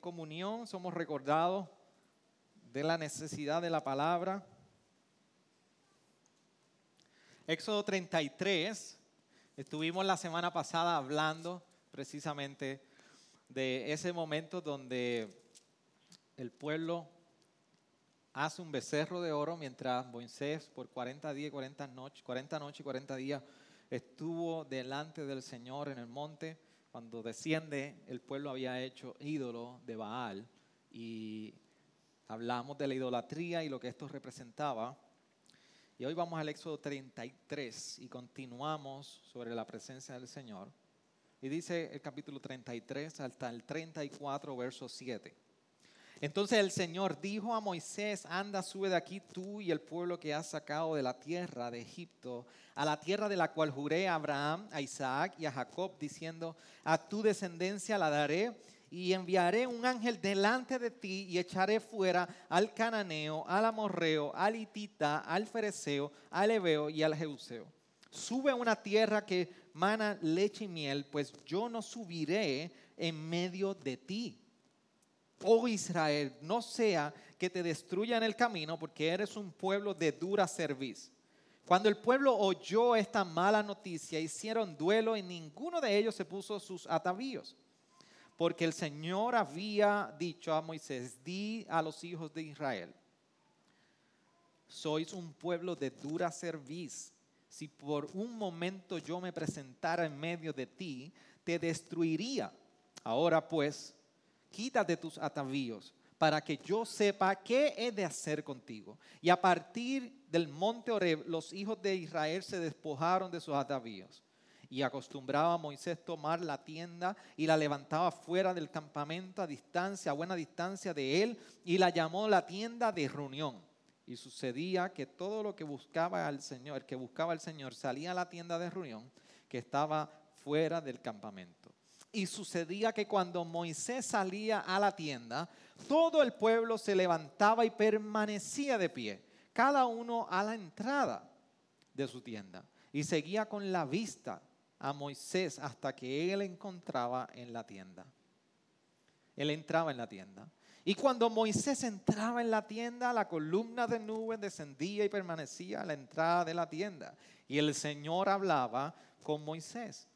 Comunión somos recordados de la necesidad de la palabra. Éxodo 33, estuvimos la semana pasada hablando precisamente de ese momento donde el pueblo hace un becerro de oro mientras Moisés por 40 días, 40 noches, 40 noches y 40 días estuvo delante del Señor en el monte. Cuando desciende, el pueblo había hecho ídolo de Baal y hablamos de la idolatría y lo que esto representaba. Y hoy vamos al Éxodo 33 y continuamos sobre la presencia del Señor. Y dice el capítulo 33 hasta el 34, verso 7. Entonces el Señor dijo a Moisés, anda, sube de aquí tú y el pueblo que has sacado de la tierra de Egipto, a la tierra de la cual juré a Abraham, a Isaac y a Jacob, diciendo, a tu descendencia la daré y enviaré un ángel delante de ti y echaré fuera al cananeo, al amorreo, al hitita, al fereceo, al ebeo y al jeuseo. Sube a una tierra que mana leche y miel, pues yo no subiré en medio de ti oh Israel, no sea que te destruya en el camino porque eres un pueblo de dura cerviz. Cuando el pueblo oyó esta mala noticia, hicieron duelo y ninguno de ellos se puso sus atavíos. Porque el Señor había dicho a Moisés, di a los hijos de Israel, sois un pueblo de dura cerviz. Si por un momento yo me presentara en medio de ti, te destruiría. Ahora pues, quítate tus atavíos para que yo sepa qué he de hacer contigo. Y a partir del monte Oreb, los hijos de Israel se despojaron de sus atavíos. Y acostumbraba Moisés tomar la tienda y la levantaba fuera del campamento a distancia, a buena distancia de él, y la llamó la tienda de reunión. Y sucedía que todo lo que buscaba al Señor, el que buscaba al Señor, salía a la tienda de reunión que estaba fuera del campamento. Y sucedía que cuando Moisés salía a la tienda, todo el pueblo se levantaba y permanecía de pie, cada uno a la entrada de su tienda. Y seguía con la vista a Moisés hasta que él encontraba en la tienda. Él entraba en la tienda. Y cuando Moisés entraba en la tienda, la columna de nube descendía y permanecía a la entrada de la tienda. Y el Señor hablaba con Moisés.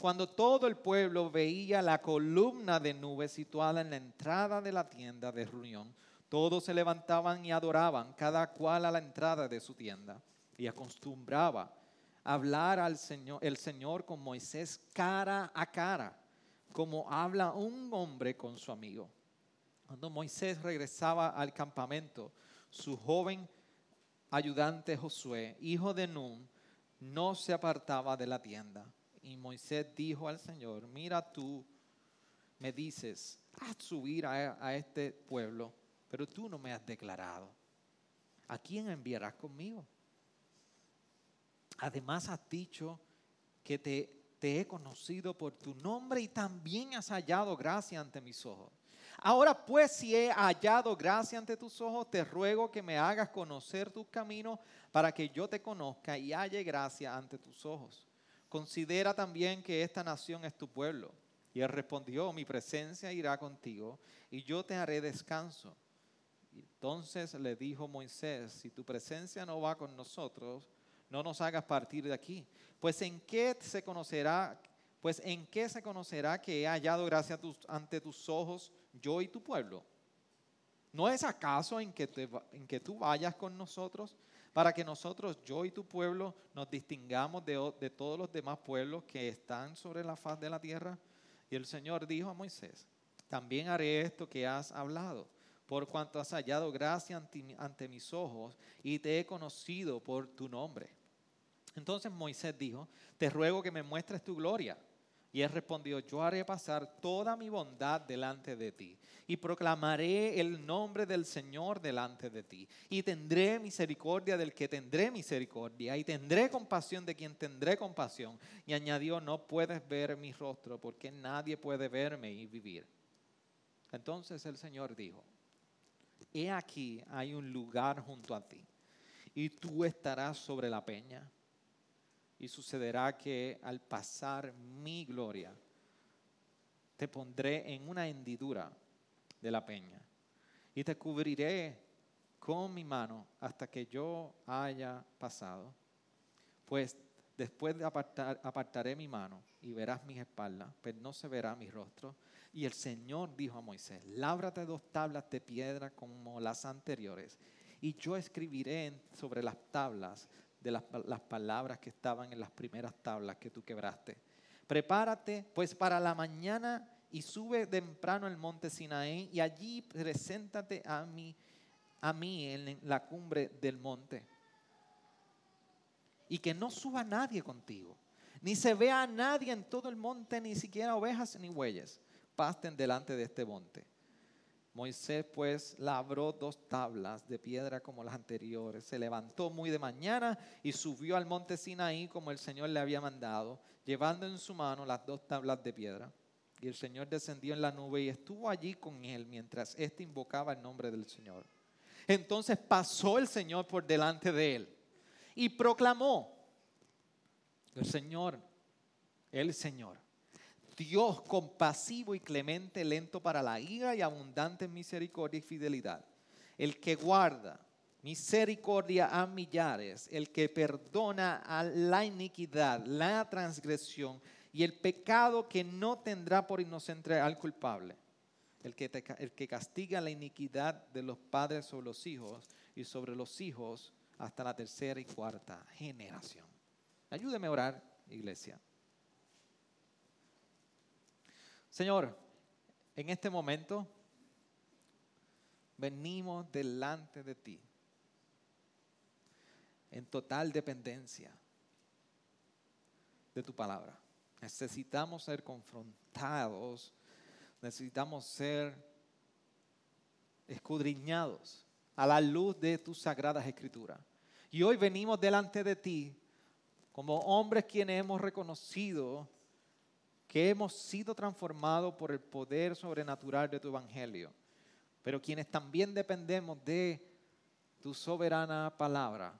Cuando todo el pueblo veía la columna de nube situada en la entrada de la tienda de reunión, todos se levantaban y adoraban, cada cual a la entrada de su tienda. Y acostumbraba hablar al Señor, el Señor con Moisés cara a cara, como habla un hombre con su amigo. Cuando Moisés regresaba al campamento, su joven ayudante Josué, hijo de Nun, no se apartaba de la tienda y Moisés dijo al Señor, mira tú me dices, haz subir a, este pueblo, pero tú no me has declarado. ¿A quién enviarás conmigo? Además has dicho que te, te he conocido por tu nombre y también has hallado gracia ante mis ojos. Ahora pues, si he hallado gracia ante tus ojos, te ruego que me hagas conocer tus caminos para que yo te conozca y halle gracia ante tus ojos. Considera también que esta nación es tu pueblo. Y él respondió, mi presencia irá contigo y yo te haré descanso. entonces le dijo Moisés, si tu presencia no va con nosotros, no nos hagas partir de aquí. Pues en qué se conocerá, pues en qué se conocerá que he hallado gracia ante tus ojos yo y tu pueblo. ¿No es acaso en que, en que tú vayas con nosotros? Para que nosotros, yo y tu pueblo, nos distingamos de, todos los demás pueblos que están sobre la faz de la tierra. Y el Señor dijo a Moisés, también haré esto que has hablado, por cuanto has hallado gracia ante mis ojos y te he conocido por tu nombre. Entonces Moisés dijo, te ruego que me muestres tu gloria. Y él respondió, yo haré pasar toda mi bondad delante de ti y proclamaré el nombre del Señor delante de ti. Y tendré misericordia del que tendré misericordia y tendré compasión de quien tendré compasión. Y añadió, no puedes ver mi rostro porque nadie puede verme y vivir. Entonces el Señor dijo, he aquí hay un lugar junto a ti y tú estarás sobre la peña y sucederá que al pasar mi gloria, te pondré en una hendidura de la peña y te cubriré con mi mano hasta que yo haya pasado. Pues después de apartar, apartaré mi mano y verás mis espaldas, pero no se verá mi rostro. Y el Señor dijo a Moisés, lábrate dos tablas de piedra como las anteriores, y yo escribiré sobre las tablas de las, palabras que estaban en las primeras tablas que tú quebraste. Prepárate pues para la mañana y sube temprano al monte Sinaí y allí preséntate a mí, a mí en la cumbre del monte. Y que no suba nadie contigo, ni se vea a nadie en todo el monte, ni siquiera ovejas ni bueyes, pasten delante de este monte Moisés pues labró dos tablas de piedra como las anteriores. Se levantó muy de mañana y subió al monte Sinaí como el Señor le había mandado, llevando en su mano las dos tablas de piedra. Y el Señor descendió en la nube y estuvo allí con él mientras éste invocaba el nombre del Señor. Entonces pasó el Señor por delante de él y proclamó, el Señor, el Señor Dios compasivo y clemente, lento para la ira y abundante en misericordia y fidelidad. El que guarda misericordia a millares, el que perdona a la iniquidad, la transgresión y el pecado que no tendrá por inocente al culpable. El que, el que castiga la iniquidad de los padres sobre los hijos y sobre los hijos hasta la tercera y cuarta generación. Ayúdeme a orar, iglesia. Señor, en este momento venimos delante de ti en total dependencia de tu palabra. Necesitamos ser confrontados, necesitamos ser escudriñados a la luz de tus sagradas escrituras. Y hoy venimos delante de ti como hombres quienes hemos reconocido que hemos sido transformados por el poder sobrenatural de tu evangelio, pero quienes también dependemos de tu soberana palabra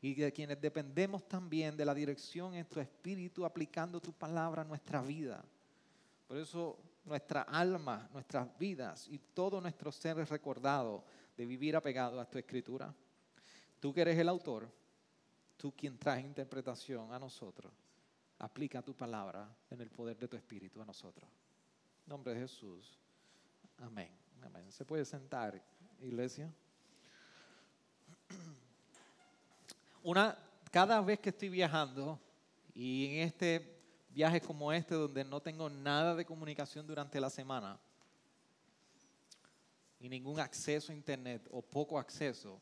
y de quienes dependemos también de la dirección en tu espíritu aplicando tu palabra a nuestra vida. Por eso nuestra alma, nuestras vidas y todo nuestro ser es recordado de vivir apegado a tu escritura. Tú que eres el autor, tú quien traes interpretación a nosotros aplica tu palabra en el poder de tu espíritu a nosotros. En nombre de Jesús. Amén. Amén. Se puede sentar, iglesia. Una, cada vez que estoy viajando y en este viaje como este donde no tengo nada de comunicación durante la semana y ningún acceso a internet o poco acceso,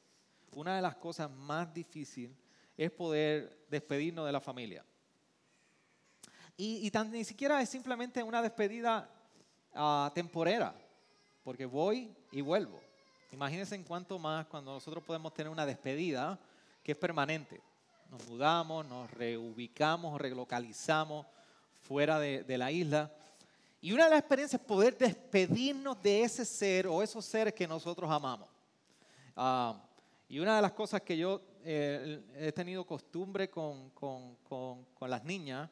una de las cosas más difíciles es poder despedirnos de la familia. Y, tan, ni siquiera es simplemente una despedida uh, temporera, porque voy y vuelvo. Imagínense en cuánto más cuando nosotros podemos tener una despedida que es permanente. Nos mudamos, nos reubicamos, relocalizamos fuera de, de la isla. Y una de las experiencias es poder despedirnos de ese ser o esos seres que nosotros amamos. Uh, y una de las cosas que yo eh, he tenido costumbre con, con, con, con las niñas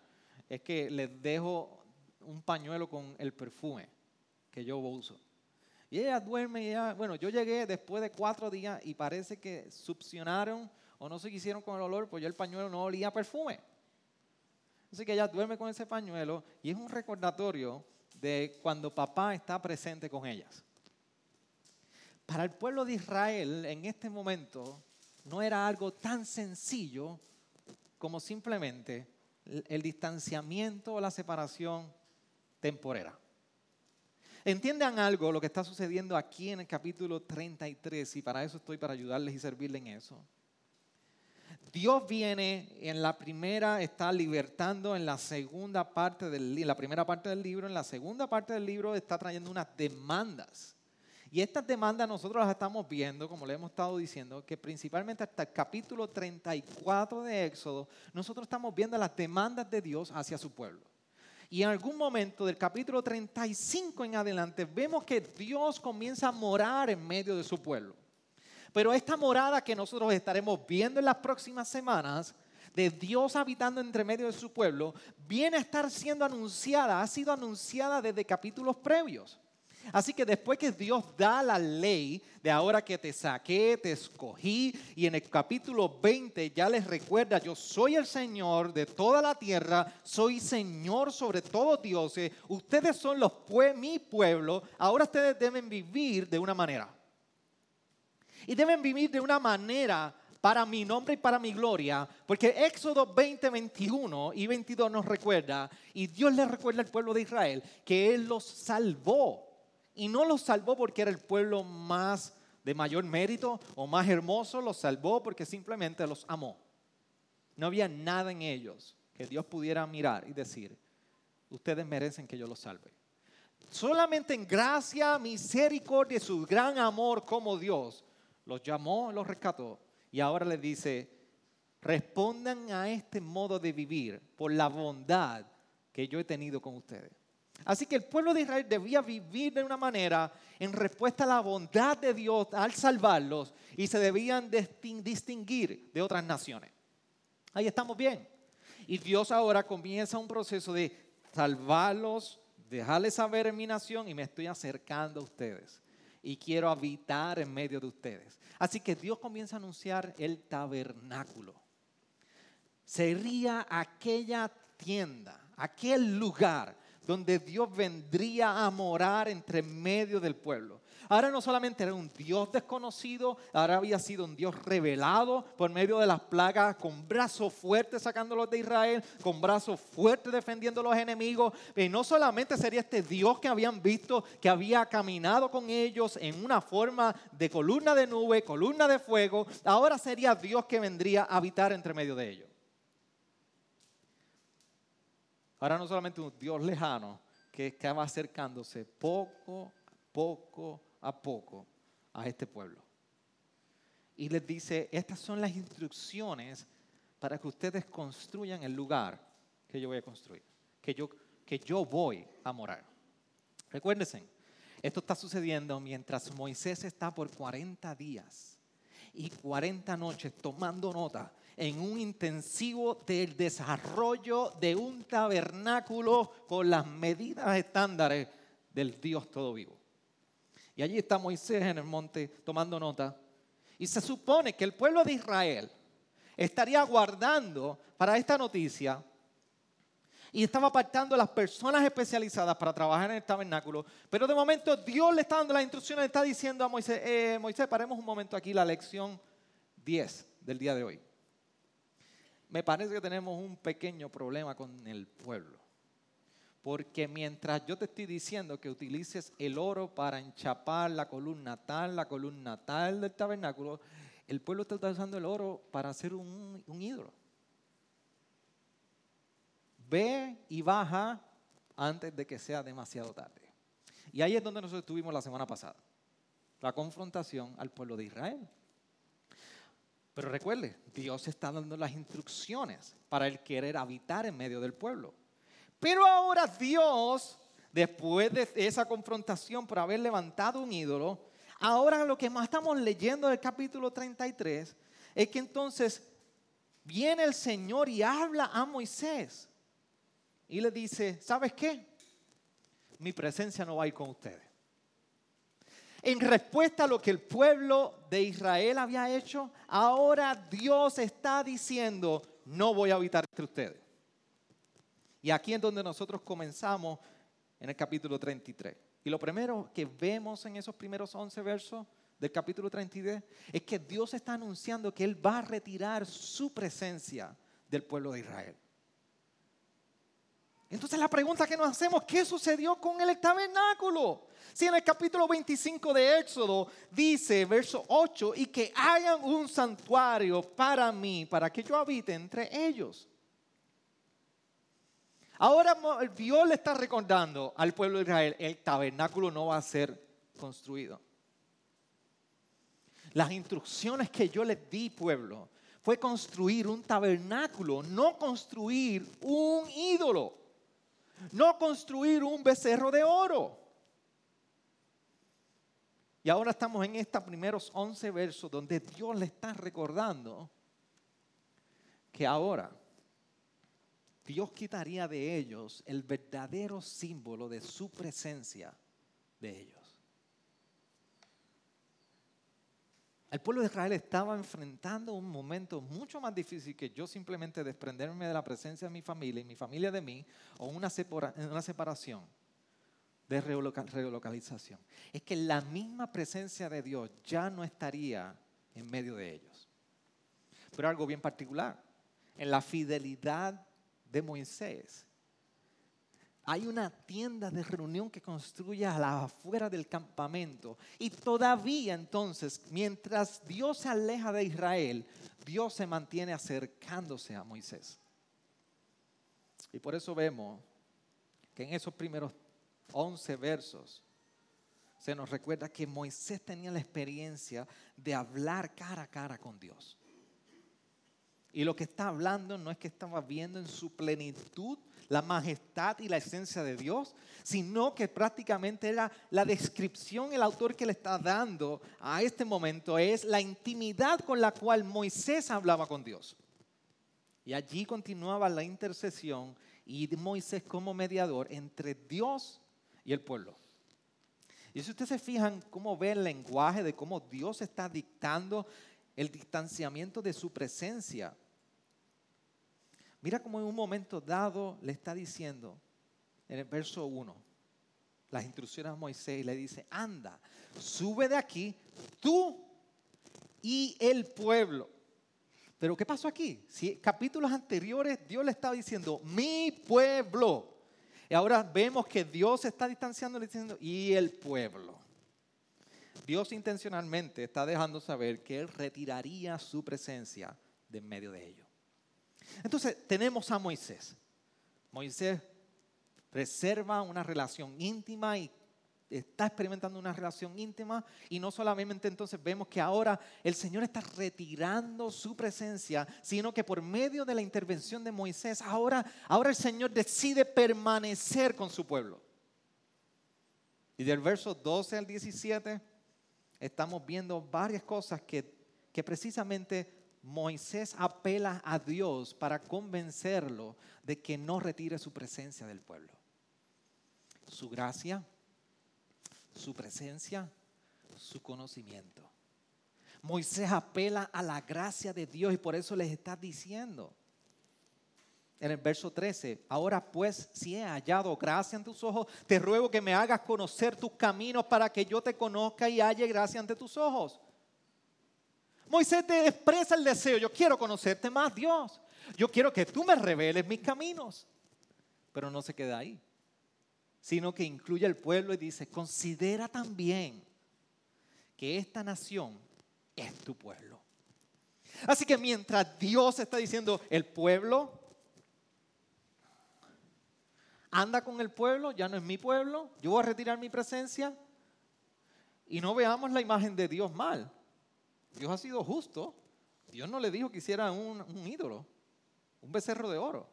es que les dejo un pañuelo con el perfume que yo uso. Y ella duerme y ella, bueno, yo llegué después de cuatro días y parece que succionaron o no se quisieron con el olor, pues ya el pañuelo no olía perfume. Así que ella duerme con ese pañuelo y es un recordatorio de cuando papá está presente con ellas. Para el pueblo de Israel en este momento no era algo tan sencillo como simplemente el distanciamiento o la separación temporera. Entiendan algo lo que está sucediendo aquí en el capítulo 33 y para eso estoy para ayudarles y servirles en eso. Dios viene en la primera, está libertando en la segunda parte del la primera parte del libro, en la segunda parte del libro está trayendo unas demandas. Y estas demandas nosotros las estamos viendo, como le hemos estado diciendo, que principalmente hasta el capítulo 34 de Éxodo, nosotros estamos viendo las demandas de Dios hacia su pueblo. Y en algún momento del capítulo 35 en adelante vemos que Dios comienza a morar en medio de su pueblo. Pero esta morada que nosotros estaremos viendo en las próximas semanas, de Dios habitando entre medio de su pueblo, viene a estar siendo anunciada, ha sido anunciada desde capítulos previos. Así que después que Dios da la ley de ahora que te saqué, te escogí, y en el capítulo 20 ya les recuerda, yo soy el Señor de toda la tierra, soy Señor sobre todos dioses, ustedes son los mi pueblo, ahora ustedes deben vivir de una manera. Y deben vivir de una manera para mi nombre y para mi gloria, porque Éxodo 20, 21 y 22 nos recuerda, y Dios le recuerda al pueblo de Israel, que Él los salvó. Y no los salvó porque era el pueblo más de mayor mérito o más hermoso, los salvó porque simplemente los amó. No había nada en ellos que Dios pudiera mirar y decir, ustedes merecen que yo los salve. Solamente en gracia, misericordia y su gran amor como Dios, los llamó, los rescató y ahora les dice, respondan a este modo de vivir por la bondad que yo he tenido con ustedes. Así que el pueblo de Israel debía vivir de una manera en respuesta a la bondad de Dios al salvarlos y se debían distinguir de otras naciones. Ahí estamos bien. Y Dios ahora comienza un proceso de salvarlos, dejarles saber mi nación y me estoy acercando a ustedes y quiero habitar en medio de ustedes. Así que Dios comienza a anunciar el tabernáculo. Sería aquella tienda, aquel lugar donde Dios vendría a morar entre medio del pueblo. Ahora no solamente era un Dios desconocido, ahora había sido un Dios revelado por medio de las plagas, con brazos fuertes sacándolos de Israel, con brazos fuertes defendiendo a los enemigos. Y no solamente sería este Dios que habían visto, que había caminado con ellos en una forma de columna de nube, columna de fuego, ahora sería Dios que vendría a habitar entre medio de ellos. Ahora no solamente un Dios lejano que estaba acercándose poco, poco a poco a este pueblo. Y les dice, estas son las instrucciones para que ustedes construyan el lugar que yo voy a construir, que yo, que yo voy a morar. Recuérdense, esto está sucediendo mientras Moisés está por 40 días y 40 noches tomando nota en un intensivo del desarrollo de un tabernáculo con las medidas estándares del Dios todo vivo. Y allí está Moisés en el monte tomando nota. Y se supone que el pueblo de Israel estaría guardando para esta noticia y estaba apartando a las personas especializadas para trabajar en el tabernáculo. Pero de momento Dios le está dando las instrucciones, le está diciendo a Moisés, eh, Moisés, paremos un momento aquí la lección 10 del día de hoy me parece que tenemos un pequeño problema con el pueblo. Porque mientras yo te estoy diciendo que utilices el oro para enchapar la columna tal, la columna tal del tabernáculo, el pueblo está usando el oro para hacer un, un ídolo. Ve y baja antes de que sea demasiado tarde. Y ahí es donde nosotros estuvimos la semana pasada. La confrontación al pueblo de Israel. Pero recuerde, Dios está dando las instrucciones para el querer habitar en medio del pueblo. Pero ahora Dios, después de esa confrontación por haber levantado un ídolo, ahora lo que más estamos leyendo del capítulo 33 es que entonces viene el Señor y habla a Moisés y le dice, ¿sabes qué? Mi presencia no va a ir con ustedes. En respuesta a lo que el pueblo de Israel había hecho, ahora Dios está diciendo, no voy a habitar entre ustedes. Y aquí es donde nosotros comenzamos en el capítulo 33. Y lo primero que vemos en esos primeros 11 versos del capítulo 33 es que Dios está anunciando que Él va a retirar su presencia del pueblo de Israel. Entonces la pregunta que nos hacemos, ¿qué sucedió con el tabernáculo? Si en el capítulo 25 de Éxodo dice, verso 8, y que hagan un santuario para mí, para que yo habite entre ellos. Ahora Dios le está recordando al pueblo de Israel, el tabernáculo no va a ser construido. Las instrucciones que yo les di, pueblo, fue construir un tabernáculo, no construir un ídolo, no construir un becerro de oro. Y ahora estamos en estos primeros 11 versos donde Dios le está recordando que ahora Dios quitaría de ellos el verdadero símbolo de su presencia de ellos. El pueblo de Israel estaba enfrentando un momento mucho más difícil que yo simplemente desprenderme de la presencia de mi familia y mi familia de mí o una, separación de relocalización. Es que la misma presencia de Dios ya no estaría en medio de ellos. Pero algo bien particular, en la fidelidad de Moisés hay una tienda de reunión que construye a la afuera del campamento. Y todavía entonces, mientras Dios se aleja de Israel, Dios se mantiene acercándose a Moisés. Y por eso vemos que en esos primeros 11 versos se nos recuerda que Moisés tenía la experiencia de hablar cara a cara con Dios. Y lo que está hablando no es que estaba viendo en su plenitud la majestad y la esencia de Dios, sino que prácticamente era la descripción, el autor que le está dando a este momento es la intimidad con la cual Moisés hablaba con Dios. Y allí continuaba la intercesión y Moisés como mediador entre Dios y el pueblo. Y si ustedes se fijan cómo ve el lenguaje de cómo Dios está dictando el distanciamiento de su presencia, Mira cómo en un momento dado le está diciendo, en el verso 1, las instrucciones a Moisés y le dice, anda, sube de aquí, tú y el pueblo. Pero ¿qué pasó aquí? Si capítulos anteriores Dios le estaba diciendo, mi pueblo. Y ahora vemos que Dios se está distanciando diciendo, y el pueblo. Dios intencionalmente está dejando saber que Él retiraría su presencia de en medio de ellos. Entonces tenemos a Moisés. Moisés preserva una relación íntima y está experimentando una relación íntima y no solamente entonces vemos que ahora el Señor está retirando su presencia, sino que por medio de la intervención de Moisés, ahora, ahora el Señor decide permanecer con su pueblo. Y del verso 12 al 17 estamos viendo varias cosas que, que precisamente Moisés apela a Dios para convencerlo de que no retire su presencia del pueblo. Su gracia, su presencia, su conocimiento. Moisés apela a la gracia de Dios y por eso les está diciendo en el verso 13, ahora pues si he hallado gracia en tus ojos, te ruego que me hagas conocer tus caminos para que yo te conozca y halle gracia ante tus ojos. Moisés te expresa el deseo, yo quiero conocerte más, Dios. Yo quiero que tú me reveles mis caminos. Pero no se queda ahí, sino que incluye al pueblo y dice, considera también que esta nación es tu pueblo. Así que mientras Dios está diciendo, el pueblo anda con el pueblo, ya no es mi pueblo, yo voy a retirar mi presencia. Y no veamos la imagen de Dios mal. Dios ha sido justo. Dios no le dijo que hiciera un, ídolo, un becerro de oro.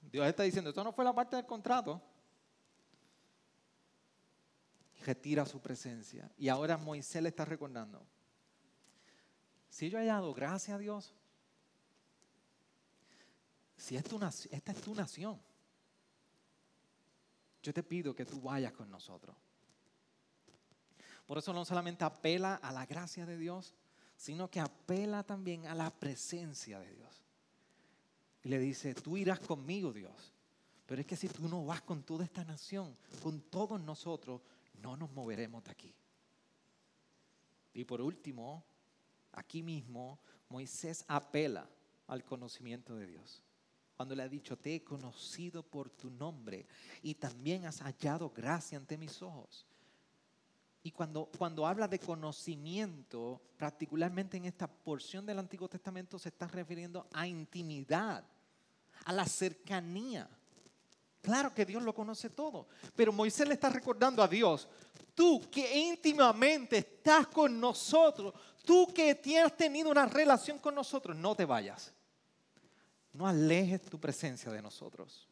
Dios está diciendo, esto no fue la parte del contrato. Retira su presencia. Y ahora Moisés le está recordando. Si yo he dado gracias a Dios, si esta es tu nación, yo te pido que tú vayas con nosotros. Por eso no solamente apela a la gracia de Dios, sino que apela también a la presencia de Dios. Y le dice, tú irás conmigo, Dios. Pero es que si tú no vas con toda esta nación, con todos nosotros, no nos moveremos de aquí. Y por último, aquí mismo, Moisés apela al conocimiento de Dios. Cuando le ha dicho, te he conocido por tu nombre y también has hallado gracia ante mis ojos. Y cuando, cuando habla de conocimiento, particularmente en esta porción del Antiguo Testamento, se está refiriendo a intimidad, a la cercanía. Claro que Dios lo conoce todo, pero Moisés le está recordando a Dios, tú que íntimamente estás con nosotros, tú que tienes tenido una relación con nosotros, no te vayas. No alejes tu presencia de nosotros.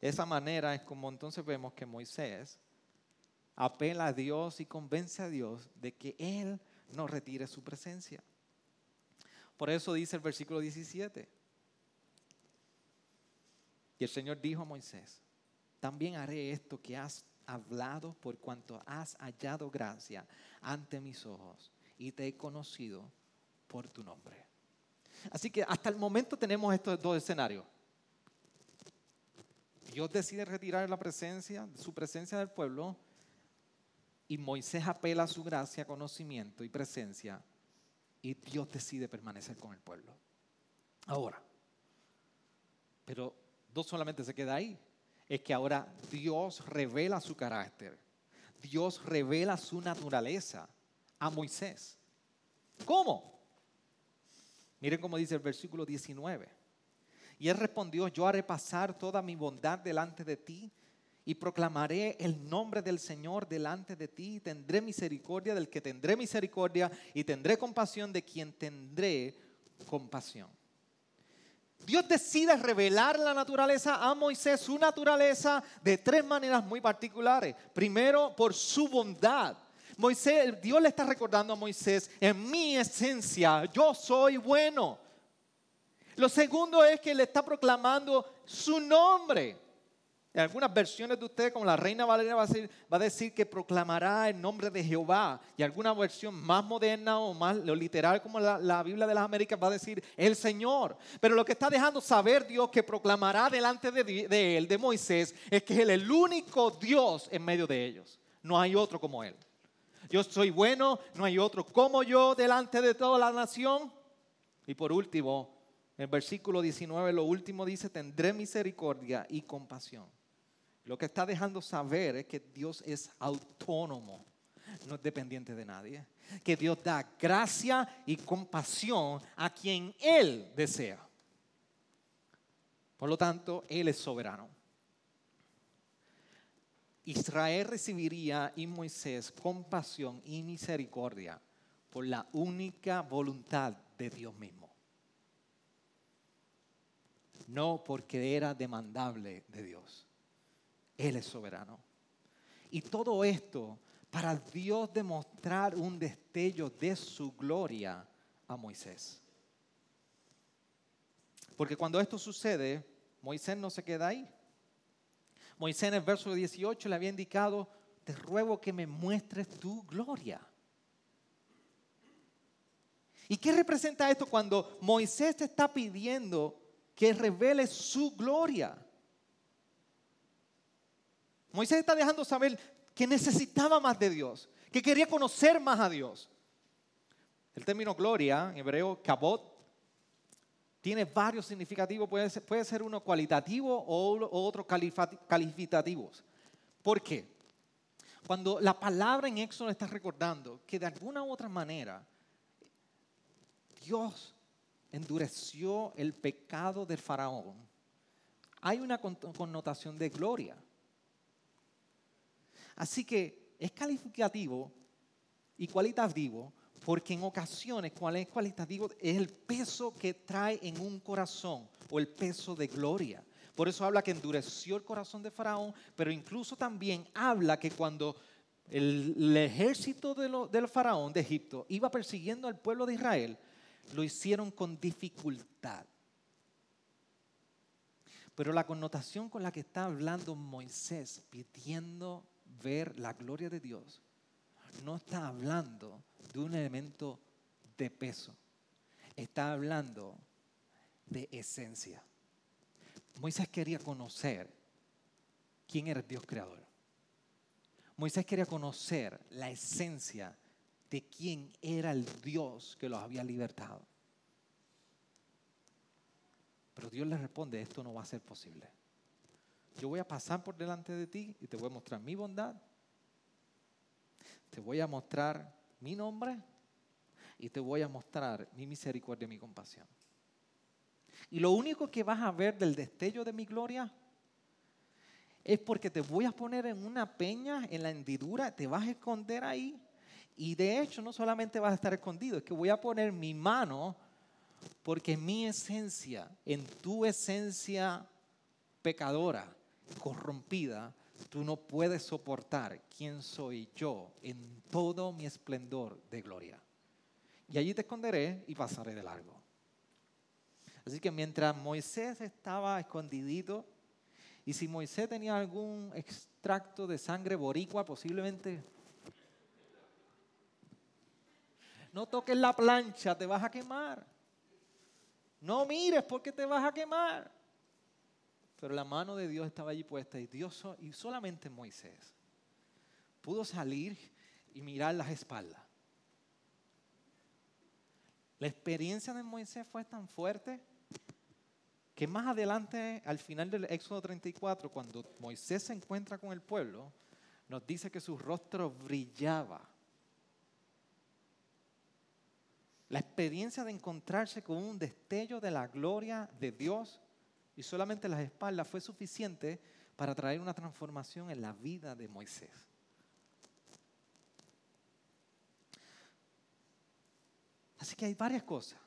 De esa manera es como entonces vemos que Moisés apela a Dios y convence a Dios de que Él no retire su presencia. Por eso dice el versículo 17. Y el Señor dijo a Moisés, también haré esto que has hablado por cuanto has hallado gracia ante mis ojos y te he conocido por tu nombre. Así que hasta el momento tenemos estos dos escenarios. Dios decide retirar la presencia, su presencia del pueblo y Moisés apela a su gracia, conocimiento y presencia y Dios decide permanecer con el pueblo. Ahora, pero no solamente se queda ahí, es que ahora Dios revela su carácter, Dios revela su naturaleza a Moisés. ¿Cómo? Miren cómo dice el versículo 19. Y él respondió, yo haré pasar toda mi bondad delante de ti y proclamaré el nombre del Señor delante de ti y tendré misericordia del que tendré misericordia y tendré compasión de quien tendré compasión. Dios decide revelar la naturaleza a Moisés, su naturaleza, de tres maneras muy particulares. Primero, por su bondad. Moisés, Dios le está recordando a Moisés, en mi esencia, yo soy bueno. Lo segundo es que le está proclamando su nombre. En algunas versiones de ustedes, como la Reina Valeria va a, decir, va a decir que proclamará el nombre de Jehová. Y alguna versión más moderna o más lo literal, como la, Biblia de las Américas, va a decir el Señor. Pero lo que está dejando saber Dios que proclamará delante de, de él, de Moisés, es que Él es el único Dios en medio de ellos. No hay otro como Él. Yo soy bueno, no hay otro como yo delante de toda la nación. Y por último, en el versículo 19, lo último dice, tendré misericordia y compasión lo que está dejando saber es que Dios es autónomo, no es dependiente de nadie. Que Dios da gracia y compasión a quien Él desea. Por lo tanto, Él es soberano. Israel recibiría y Moisés compasión y misericordia por la única voluntad de Dios mismo. No porque era demandable de Dios. Él es soberano. Y todo esto para Dios demostrar un destello de su gloria a Moisés. Porque cuando esto sucede, Moisés no se queda ahí. Moisés en el verso 18 le había indicado, te ruego que me muestres tu gloria. ¿Y qué representa esto cuando Moisés te está pidiendo que revele su gloria? Moisés está dejando saber que necesitaba más de Dios, que quería conocer más a Dios. El término gloria, en hebreo, kabot, tiene varios significativos, puede ser, puede ser uno cualitativo o, otro calificativo. ¿Por qué? Cuando la palabra en Éxodo está recordando que de alguna u otra manera Dios endureció el pecado del faraón, hay una connotación de gloria. Así que es calificativo y cualitativo porque en ocasiones, cuál es cualitativo? Es el peso que trae en un corazón o el peso de gloria. Por eso habla que endureció el corazón de Faraón, pero incluso también habla que cuando el, ejército de del Faraón de Egipto iba persiguiendo al pueblo de Israel, lo hicieron con dificultad. Pero la connotación con la que está hablando Moisés pidiendo ver la gloria de Dios, no está hablando de un elemento de peso, está hablando de esencia. Moisés quería conocer quién era el Dios creador. Moisés quería conocer la esencia de quién era el Dios que los había libertado. Pero Dios le responde, esto no va a ser posible. Yo voy a pasar por delante de ti y te voy a mostrar mi bondad. Te voy a mostrar mi nombre y te voy a mostrar mi misericordia y mi compasión. Y lo único que vas a ver del destello de mi gloria es porque te voy a poner en una peña, en la hendidura, te vas a esconder ahí. Y de hecho no solamente vas a estar escondido, es que voy a poner mi mano porque mi esencia, en tu esencia pecadora, corrompida, tú no puedes soportar quién soy yo en todo mi esplendor de gloria. Y allí te esconderé y pasaré de largo. Así que mientras Moisés estaba escondidito, y si Moisés tenía algún extracto de sangre boricua, posiblemente... No toques la plancha, te vas a quemar. No mires porque te vas a quemar. Pero la mano de Dios estaba allí puesta y Dios y solamente Moisés pudo salir y mirar las espaldas. La experiencia de Moisés fue tan fuerte que más adelante, al final del Éxodo 34, cuando Moisés se encuentra con el pueblo, nos dice que su rostro brillaba. La experiencia de encontrarse con un destello de la gloria de Dios y solamente las espaldas fue suficiente para traer una transformación en la vida de Moisés. Así que hay varias cosas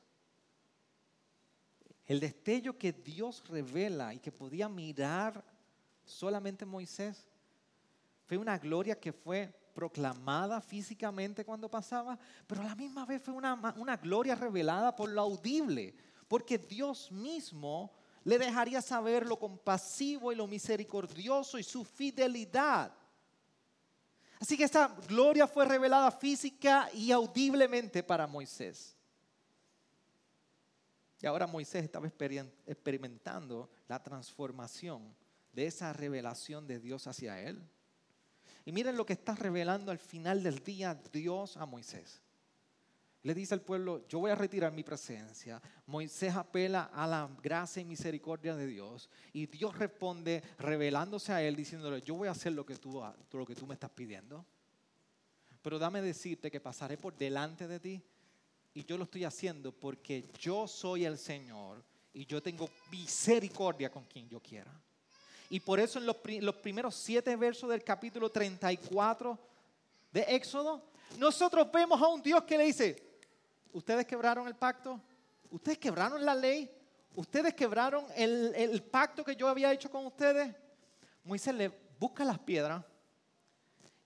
el destello que Dios revela y que podía mirar solamente Moisés fue una gloria que fue proclamada físicamente cuando pasaba, pero a la misma vez fue una, una gloria revelada por lo audible, porque Dios mismo le dejaría saber lo compasivo y lo misericordioso y su fidelidad. Así que esta gloria fue revelada física y audiblemente para Moisés. Y ahora Moisés estaba experimentando la transformación de esa revelación de Dios hacia él. Y miren lo que está revelando al final del día Dios a Moisés. Le dice al pueblo, yo voy a retirar mi presencia. Moisés apela a la gracia y misericordia de Dios. Y Dios responde revelándose a él, diciéndole, yo voy a hacer lo que tú, lo que tú me estás pidiendo. Pero dame decirte que pasaré por delante de ti y yo lo estoy haciendo porque yo soy el Señor y yo tengo misericordia con quien yo quiera. Y por eso en los, los primeros siete versos del capítulo 34 de Éxodo, nosotros vemos a un Dios que le dice, ustedes quebraron el pacto, ustedes quebraron la ley, ustedes quebraron el, el pacto que yo había hecho con ustedes. Moisés le busca las piedras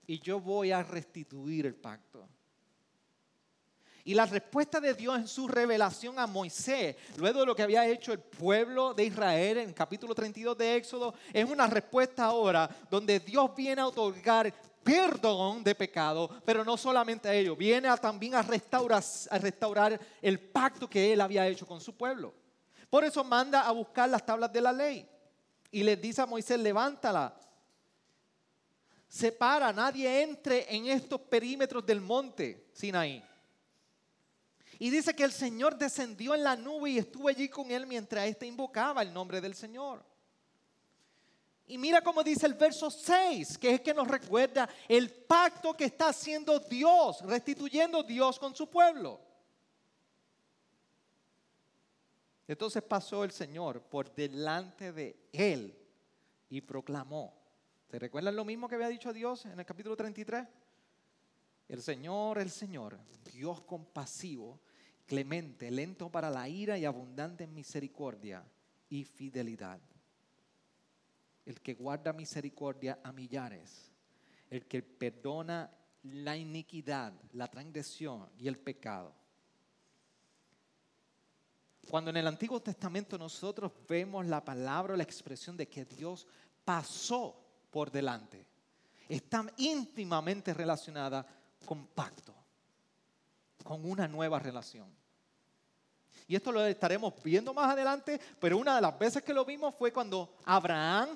y yo voy a restituir el pacto. Y la respuesta de Dios en su revelación a Moisés, luego de lo que había hecho el pueblo de Israel en capítulo 32 de Éxodo, es una respuesta ahora donde Dios viene a otorgar perdón de pecado, pero no solamente a ello, viene también a restaurar, a restaurar el pacto que él había hecho con su pueblo. Por eso manda a buscar las tablas de la ley y le dice a Moisés, levántala, separa, nadie entre en estos perímetros del monte Sinaí. Y dice que el Señor descendió en la nube y estuvo allí con él mientras éste invocaba el nombre del Señor. Y mira cómo dice el verso 6, que es que nos recuerda el pacto que está haciendo Dios, restituyendo Dios con su pueblo. Entonces pasó el Señor por delante de él y proclamó. ¿Se recuerdan lo mismo que había dicho Dios en el capítulo 33? El Señor, el Señor, Dios compasivo clemente, lento para la ira y abundante en misericordia y fidelidad. El que guarda misericordia a millares, el que perdona la iniquidad, la transgresión y el pecado. Cuando en el Antiguo Testamento nosotros vemos la palabra o la expresión de que Dios pasó por delante, está íntimamente relacionada con pacto, con una nueva relación. Y esto lo estaremos viendo más adelante, pero una de las veces que lo vimos fue cuando Abraham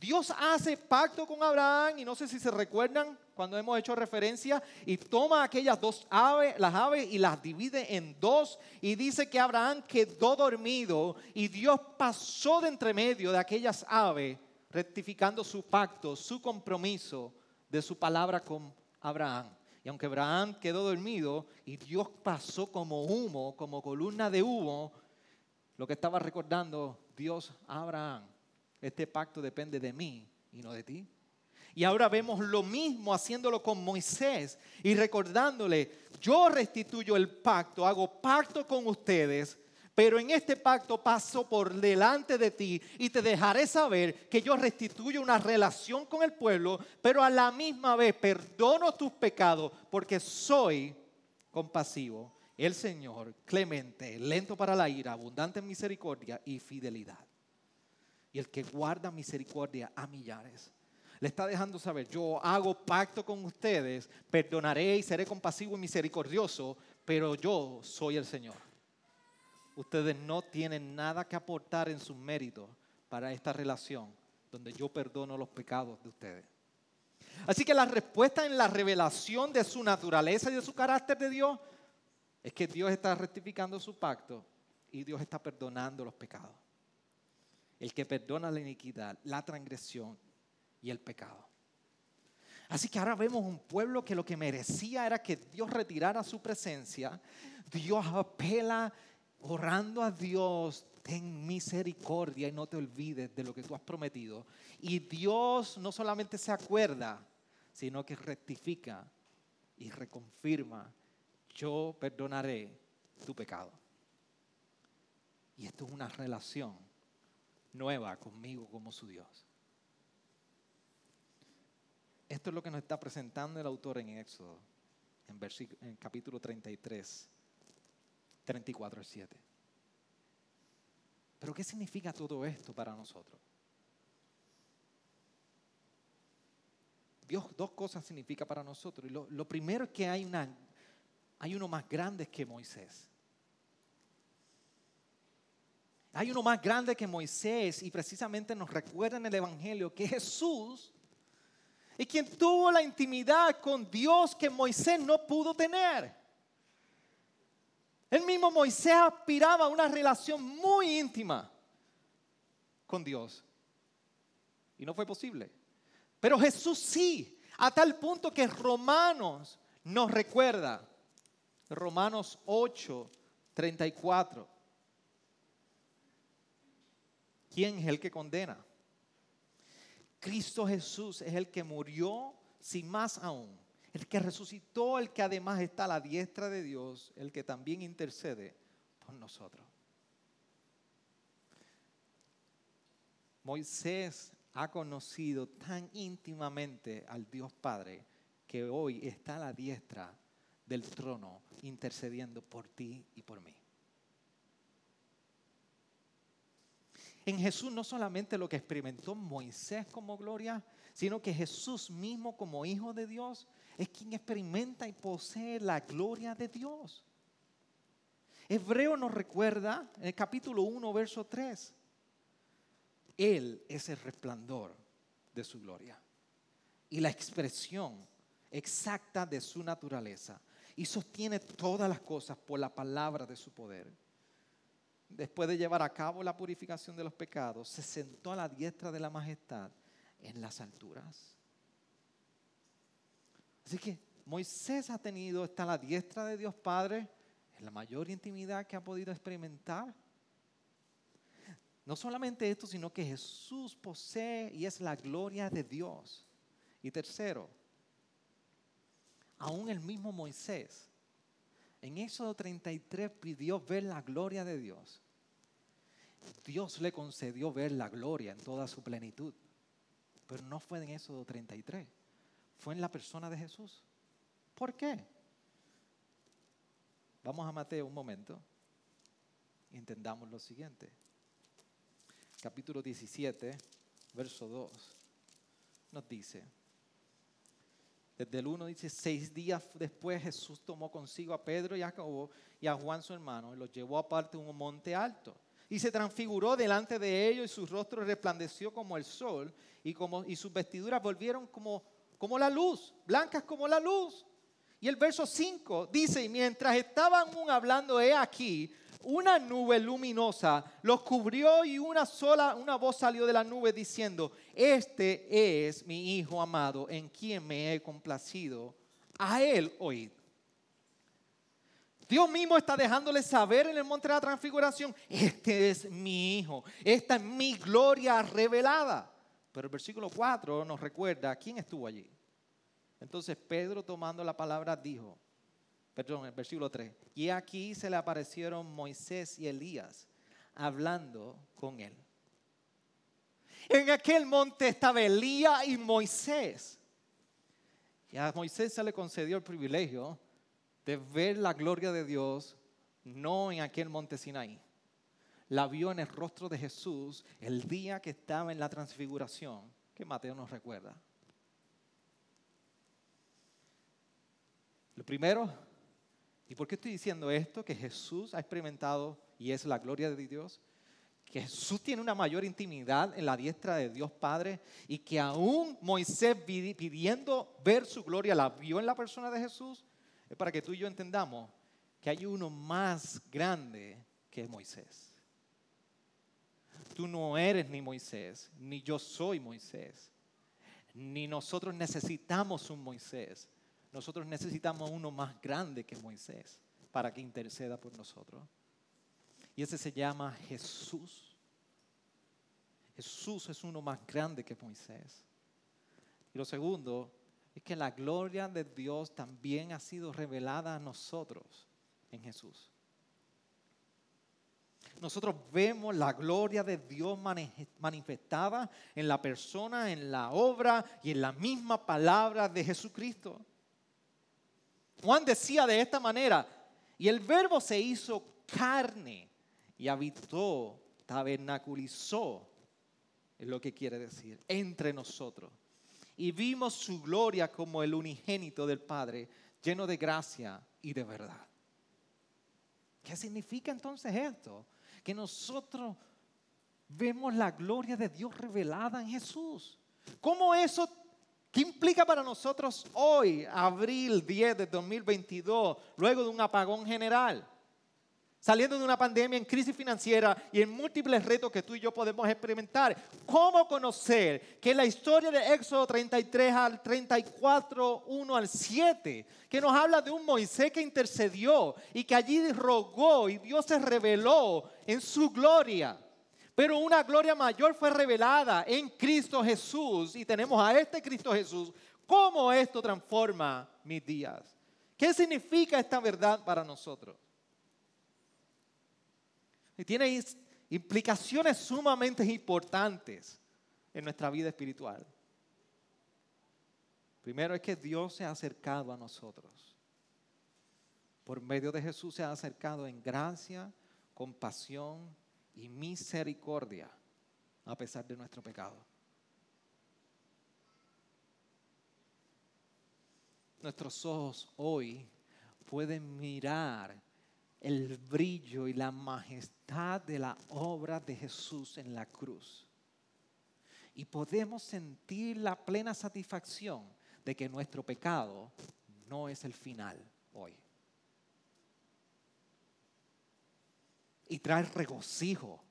Dios hace pacto con Abraham y no sé si se recuerdan cuando hemos hecho referencia y toma aquellas dos aves, las aves y las divide en dos y dice que Abraham quedó dormido y Dios pasó de entre medio de aquellas aves rectificando su pacto, su compromiso de su palabra con Abraham. Y aunque Abraham quedó dormido y Dios pasó como humo, como columna de humo, lo que estaba recordando Dios a Abraham este pacto depende de mí y no de ti. Y ahora vemos lo mismo haciéndolo con Moisés y recordándole, yo restituyo el pacto, hago pacto con ustedes, pero en este pacto paso por delante de ti y te dejaré saber que yo restituyo una relación con el pueblo, pero a la misma vez perdono tus pecados porque soy compasivo. El Señor, clemente, lento para la ira, abundante en misericordia y fidelidad el que guarda misericordia a millares. Le está dejando saber, yo hago pacto con ustedes, perdonaré y seré compasivo y misericordioso, pero yo soy el Señor. Ustedes no tienen nada que aportar en sus méritos para esta relación donde yo perdono los pecados de ustedes. Así que la respuesta en la revelación de su naturaleza y de su carácter de Dios es que Dios está rectificando su pacto y Dios está perdonando los pecados el que perdona la iniquidad, la transgresión y el pecado. Así que ahora vemos un pueblo que lo que merecía era que Dios retirara su presencia. Dios apela orando a Dios, ten misericordia y no te olvides de lo que tú has prometido. Y Dios no solamente se acuerda, sino que rectifica y reconfirma, yo perdonaré tu pecado. Y esto es una relación nueva conmigo como su Dios. Esto es lo que nos está presentando el autor en Éxodo, en, en capítulo 33, 34 al 7. Pero ¿qué significa todo esto para nosotros? Dios dos cosas significa para nosotros. Y lo, lo primero es que hay, una, hay uno más grande que Moisés. Hay uno más grande que Moisés y precisamente nos recuerda en el Evangelio que Jesús y quien tuvo la intimidad con Dios que Moisés no pudo tener. El mismo Moisés aspiraba a una relación muy íntima con Dios. Y no fue posible. Pero Jesús sí, a tal punto que Romanos nos recuerda. Romanos 8, 34. ¿Quién es el que condena? Cristo Jesús es el que murió sin más aún, el que resucitó, el que además está a la diestra de Dios, el que también intercede por nosotros. Moisés ha conocido tan íntimamente al Dios Padre que hoy está a la diestra del trono intercediendo por ti y por mí. En Jesús no solamente lo que experimentó Moisés como gloria, sino que Jesús mismo como Hijo de Dios es quien experimenta y posee la gloria de Dios. Hebreo nos recuerda en el capítulo 1, verso 3. Él es el resplandor de su gloria y la expresión exacta de su naturaleza y sostiene todas las cosas por la palabra de su poder después de llevar a cabo la purificación de los pecados, se sentó a la diestra de la majestad en las alturas. Así que Moisés ha tenido, está a la diestra de Dios Padre, en la mayor intimidad que ha podido experimentar. No solamente esto, sino que Jesús posee y es la gloria de Dios. Y tercero, aún el mismo Moisés en Éxodo 33 pidió ver la gloria de Dios. Dios le concedió ver la gloria en toda su plenitud. Pero no fue en Éxodo 33. Fue en la persona de Jesús. ¿Por qué? Vamos a Mateo un momento. Entendamos lo siguiente. Capítulo 17, verso 2. Nos dice. Desde el 1 dice, seis días después Jesús tomó consigo a Pedro y a Jacobo y a Juan su hermano y los llevó aparte a un monte alto Y se transfiguró delante de ellos y su rostro resplandeció como el sol y, como, y sus vestiduras volvieron como, como la luz, blancas como la luz. Y el verso 5 dice, y mientras estaban aún hablando, he aquí, una nube luminosa los cubrió y una sola, una voz salió de la nube diciendo, este es mi Hijo amado en quien me he complacido, a él oíd. Dios mismo está dejándole saber en el monte de la transfiguración, este es mi Hijo, esta es mi gloria revelada. Pero el versículo 4 nos recuerda quién estuvo allí. Entonces Pedro tomando la palabra dijo, perdón, el versículo 3, y aquí se le aparecieron Moisés y Elías hablando con él. En aquel monte estaba Elías y Moisés. Y a Moisés se le concedió el privilegio de ver la gloria de Dios no en aquel monte Sinaí. La vio en el rostro de Jesús el día que estaba en la transfiguración, que Mateo nos recuerda. Lo primero, ¿y por qué estoy diciendo esto? Que Jesús ha experimentado y es la gloria de Dios. Que Jesús tiene una mayor intimidad en la diestra de Dios Padre y que aún Moisés pidiendo ver su gloria la vio en la persona de Jesús es para que tú y yo entendamos que hay uno más grande que Moisés. Tú no eres ni Moisés, ni yo soy Moisés, ni nosotros necesitamos un Moisés. Nosotros necesitamos uno más grande que Moisés para que interceda por nosotros. Y ese se llama Jesús. Jesús es uno más grande que Moisés. Y lo segundo es que la gloria de Dios también ha sido revelada a nosotros en Jesús. Nosotros vemos la gloria de Dios manifestada en la persona, en la obra y en la misma palabra de Jesucristo. Juan decía de esta manera, y el verbo se hizo carne y habitó, tabernaculizó, es lo que quiere decir, entre nosotros y vimos su gloria como el unigénito del Padre, lleno de gracia y de verdad. ¿Qué significa entonces esto? Que nosotros vemos la gloria de Dios revelada en Jesús. ¿Cómo eso, qué implica para nosotros hoy, abril 10 de 2022, luego de un apagón general? saliendo de una pandemia en crisis financiera y en múltiples retos que tú y yo podemos experimentar. ¿Cómo conocer que la historia de Éxodo 33 al 34, 1 al 7, que nos habla de un Moisés que intercedió y que allí rogó y Dios se reveló en su gloria? Pero una gloria mayor fue revelada en Cristo Jesús y tenemos a este Cristo Jesús. ¿Cómo esto transforma mis días? ¿Qué significa esta verdad para nosotros? Y tiene implicaciones sumamente importantes en nuestra vida espiritual. Primero es que Dios se ha acercado a nosotros. Por medio de Jesús se ha acercado en gracia, compasión y misericordia a pesar de nuestro pecado. Nuestros ojos hoy pueden mirar el brillo y la majestad de la obra de Jesús en la cruz. Y podemos sentir la plena satisfacción de que nuestro pecado no es el final hoy. Y traer regocijo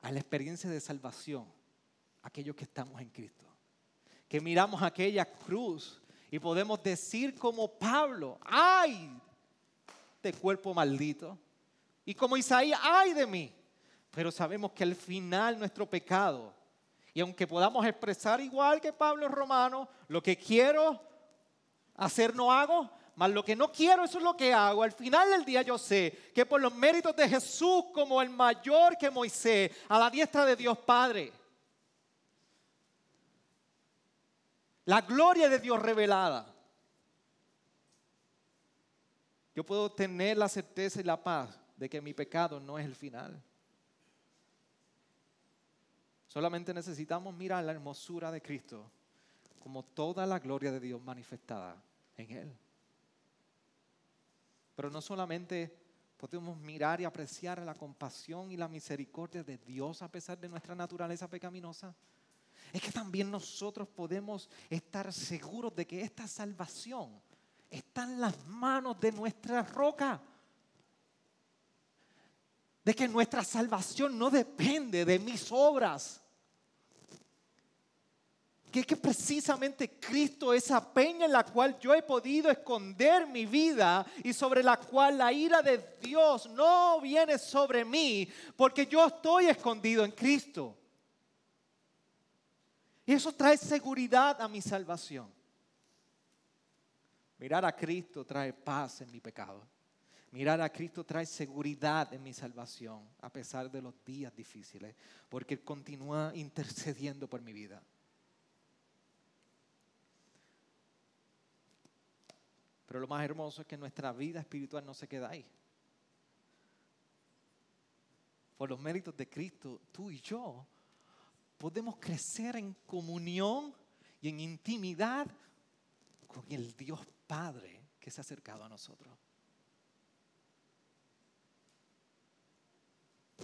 a la experiencia de salvación, aquellos que estamos en Cristo. Que miramos aquella cruz y podemos decir como Pablo, ay este cuerpo maldito. Y como Isaías, ay de mí. Pero sabemos que al final nuestro pecado, y aunque podamos expresar igual que Pablo Romano, lo que quiero hacer no hago, mas lo que no quiero eso es lo que hago. Al final del día yo sé que por los méritos de Jesús como el mayor que Moisés, a la diestra de Dios Padre, la gloria de Dios revelada, yo puedo tener la certeza y la paz de que mi pecado no es el final. Solamente necesitamos mirar la hermosura de Cristo como toda la gloria de Dios manifestada en Él. Pero no solamente Podemos mirar y apreciar la compasión y la misericordia de Dios a pesar de nuestra naturaleza pecaminosa. Es que también nosotros podemos estar seguros de que esta salvación está en las manos de nuestra roca. De que nuestra salvación no depende de mis obras que es que precisamente Cristo es esa peña en la cual yo he podido esconder mi vida y sobre la cual la ira de Dios no viene sobre mí porque yo estoy escondido en Cristo. Y eso trae seguridad a mi salvación. Mirar a Cristo trae paz en mi pecado. Mirar a Cristo trae seguridad en mi salvación a pesar de los días difíciles, porque Él continúa intercediendo por mi vida. Pero lo más hermoso es que nuestra vida espiritual no se queda ahí. Por los méritos de Cristo, tú y yo podemos crecer en comunión y en intimidad con el Dios Padre que se ha acercado a nosotros.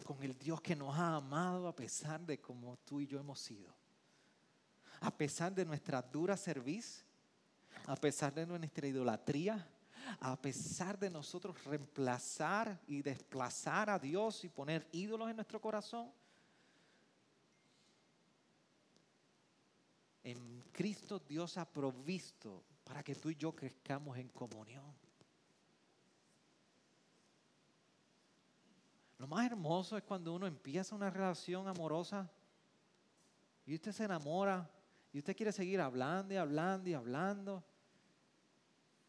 Con el Dios que nos ha amado a pesar de como tú y yo hemos sido. A pesar de nuestra dura servicio a pesar de nuestra idolatría, a pesar de nosotros reemplazar y desplazar a Dios y poner ídolos en nuestro corazón, en Cristo Dios ha provisto para que tú y yo crezcamos en comunión. Lo más hermoso es cuando uno empieza una relación amorosa y usted se enamora y usted quiere seguir hablando y hablando y hablando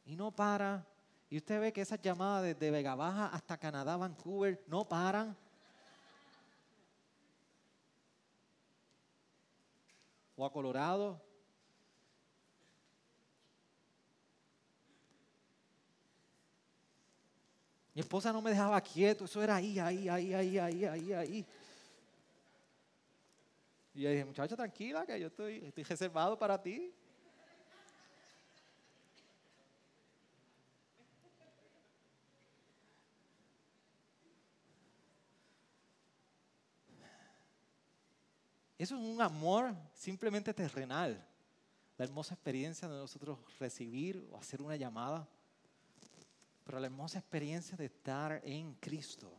y no para. Y usted ve que esas llamadas desde Vega Baja hasta Canadá, Vancouver, no paran. O a Colorado. Mi esposa no me dejaba quieto, eso era ahí, ahí, ahí, ahí, ahí, ahí, ahí. Y yo dije, muchacho, tranquila, que yo estoy, estoy reservado para ti. Eso es un amor simplemente terrenal. La hermosa experiencia de nosotros recibir o hacer una llamada. Pero la hermosa experiencia de estar en Cristo.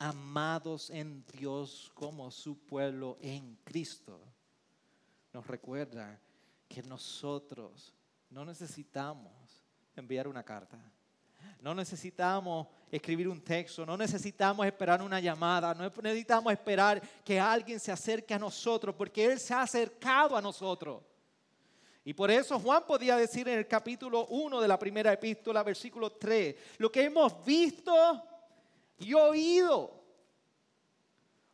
Amados en Dios como su pueblo en Cristo. Nos recuerda que nosotros no necesitamos enviar una carta. No necesitamos escribir un texto, no necesitamos esperar una llamada, no necesitamos esperar que alguien se acerque a nosotros, porque Él se ha acercado a nosotros. Y por eso Juan podía decir en el capítulo 1 de la primera epístola, versículo 3, lo que hemos visto y oído,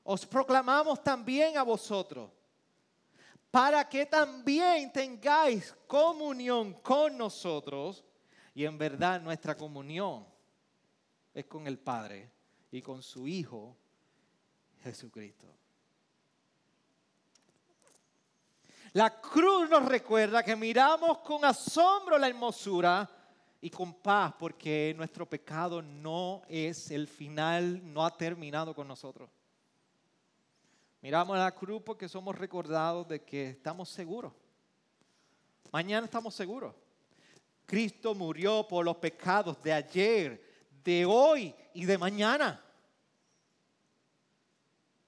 os proclamamos también a vosotros, para que también tengáis comunión con nosotros. Y en verdad nuestra comunión es con el Padre y con su Hijo Jesucristo. La cruz nos recuerda que miramos con asombro la hermosura y con paz porque nuestro pecado no es el final, no ha terminado con nosotros. Miramos la cruz porque somos recordados de que estamos seguros. Mañana estamos seguros. Cristo murió por los pecados de ayer, de hoy y de mañana.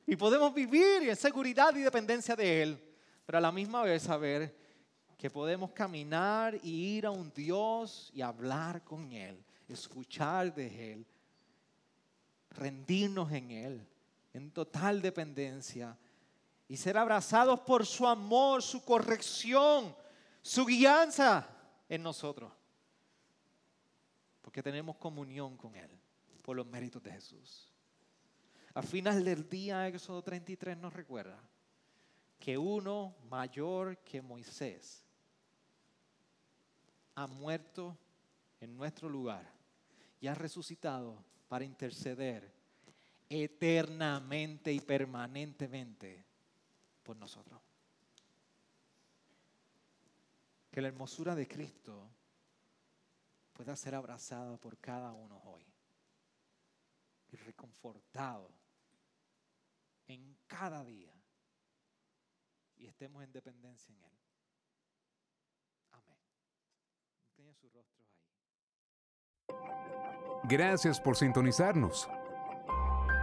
Y podemos vivir en seguridad y dependencia de Él, pero a la misma vez saber que podemos caminar y ir a un Dios y hablar con Él, escuchar de Él, rendirnos en Él, en total dependencia y ser abrazados por su amor, su corrección, su guianza en nosotros porque tenemos comunión con Él por los méritos de Jesús. Al final del día, Éxodo 33 nos recuerda que uno mayor que Moisés ha muerto en nuestro lugar y ha resucitado para interceder eternamente y permanentemente por nosotros. Que la hermosura de Cristo pueda ser abrazada por cada uno hoy. y reconfortado en cada día y estemos en dependencia en Él. Amén. Sus rostros ahí. Gracias por sintonizarnos.